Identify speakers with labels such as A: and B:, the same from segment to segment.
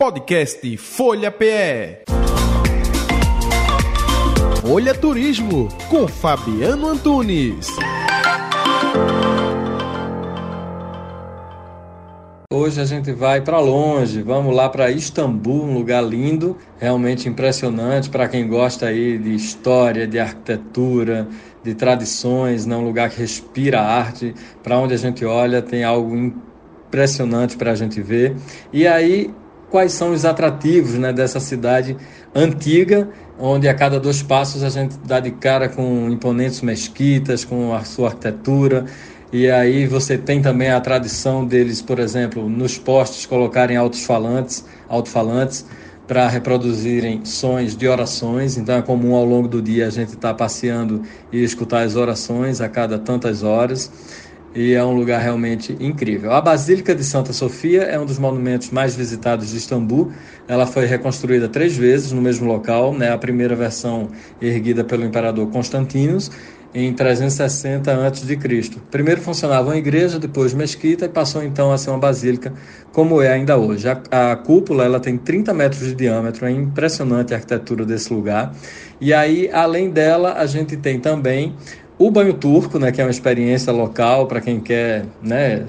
A: Podcast Folha PE. Folha Turismo com Fabiano Antunes.
B: Hoje a gente vai para longe, vamos lá para Istambul, um lugar lindo, realmente impressionante para quem gosta aí de história, de arquitetura, de tradições, né? um lugar que respira arte, para onde a gente olha tem algo impressionante para a gente ver. E aí, quais são os atrativos né, dessa cidade antiga, onde a cada dois passos a gente dá de cara com imponentes mesquitas, com a sua arquitetura, e aí você tem também a tradição deles, por exemplo, nos postes colocarem alto-falantes, alto-falantes para reproduzirem sons de orações. Então é comum ao longo do dia a gente estar tá passeando e escutar as orações a cada tantas horas. E é um lugar realmente incrível. A Basílica de Santa Sofia é um dos monumentos mais visitados de Istambul. Ela foi reconstruída três vezes no mesmo local. Né? A primeira versão erguida pelo imperador Constantinos em 360 a.C. Primeiro funcionava uma igreja, depois mesquita e passou então a ser uma basílica, como é ainda hoje. A, a, cúpula ela tem 30 metros de diâmetro, é impressionante a arquitetura desse lugar. E aí, além dela, a gente tem também o banho turco, né, que é uma experiência local para quem quer né,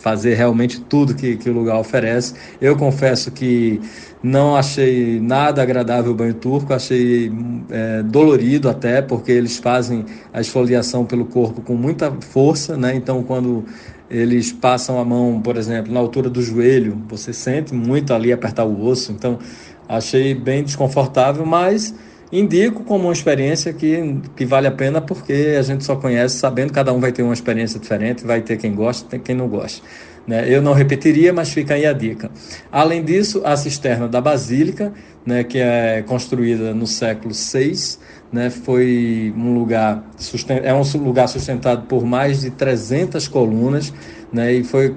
B: fazer realmente tudo que, que o lugar oferece. Eu confesso que não achei nada agradável o banho turco, achei é, dolorido até, porque eles fazem a esfoliação pelo corpo com muita força, né? Então, quando eles passam a mão, por exemplo, na altura do joelho, você sente muito ali apertar o osso. Então, achei bem desconfortável, mas indico como uma experiência que, que vale a pena porque a gente só conhece sabendo, cada um vai ter uma experiência diferente, vai ter quem gosta, tem quem não gosta. Né? Eu não repetiria, mas fica aí a dica. Além disso, a cisterna da Basílica, né, que é construída no século VI, né, foi um lugar é um lugar sustentado por mais de 300 colunas né, e foi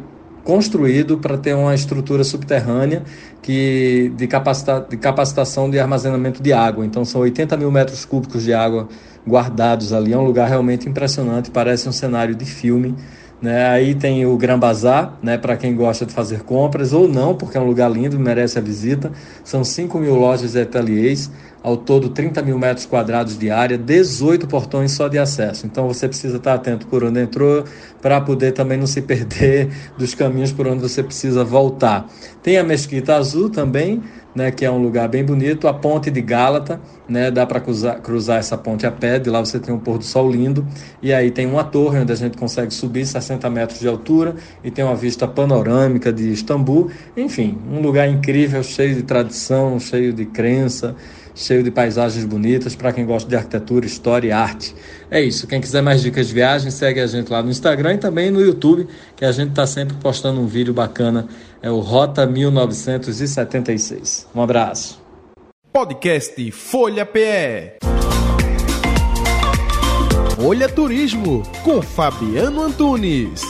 B: construído para ter uma estrutura subterrânea que de, capacita, de capacitação de armazenamento de água. Então são 80 mil metros cúbicos de água guardados ali. É um lugar realmente impressionante, parece um cenário de filme. Né? Aí tem o Gran Bazar, né? para quem gosta de fazer compras, ou não, porque é um lugar lindo, merece a visita. São 5 mil lojas e ateliês, ao todo 30 mil metros quadrados de área, 18 portões só de acesso. Então você precisa estar atento por onde entrou, para poder também não se perder dos caminhos por onde você precisa voltar. Tem a Mesquita Azul também, né, que é um lugar bem bonito, a Ponte de Gálata, né, dá para cruzar, cruzar essa ponte a pé, de lá você tem um pôr do sol lindo, e aí tem uma torre onde a gente consegue subir 60 metros de altura e tem uma vista panorâmica de Istambul, enfim, um lugar incrível, cheio de tradição, cheio de crença, cheio de paisagens bonitas para quem gosta de arquitetura, história e arte. É isso. Quem quiser mais dicas de viagem, segue a gente lá no Instagram e também no YouTube, que a gente está sempre postando um vídeo bacana. É o Rota 1976. Um abraço.
A: Podcast Folha PE. Folha Turismo com Fabiano Antunes.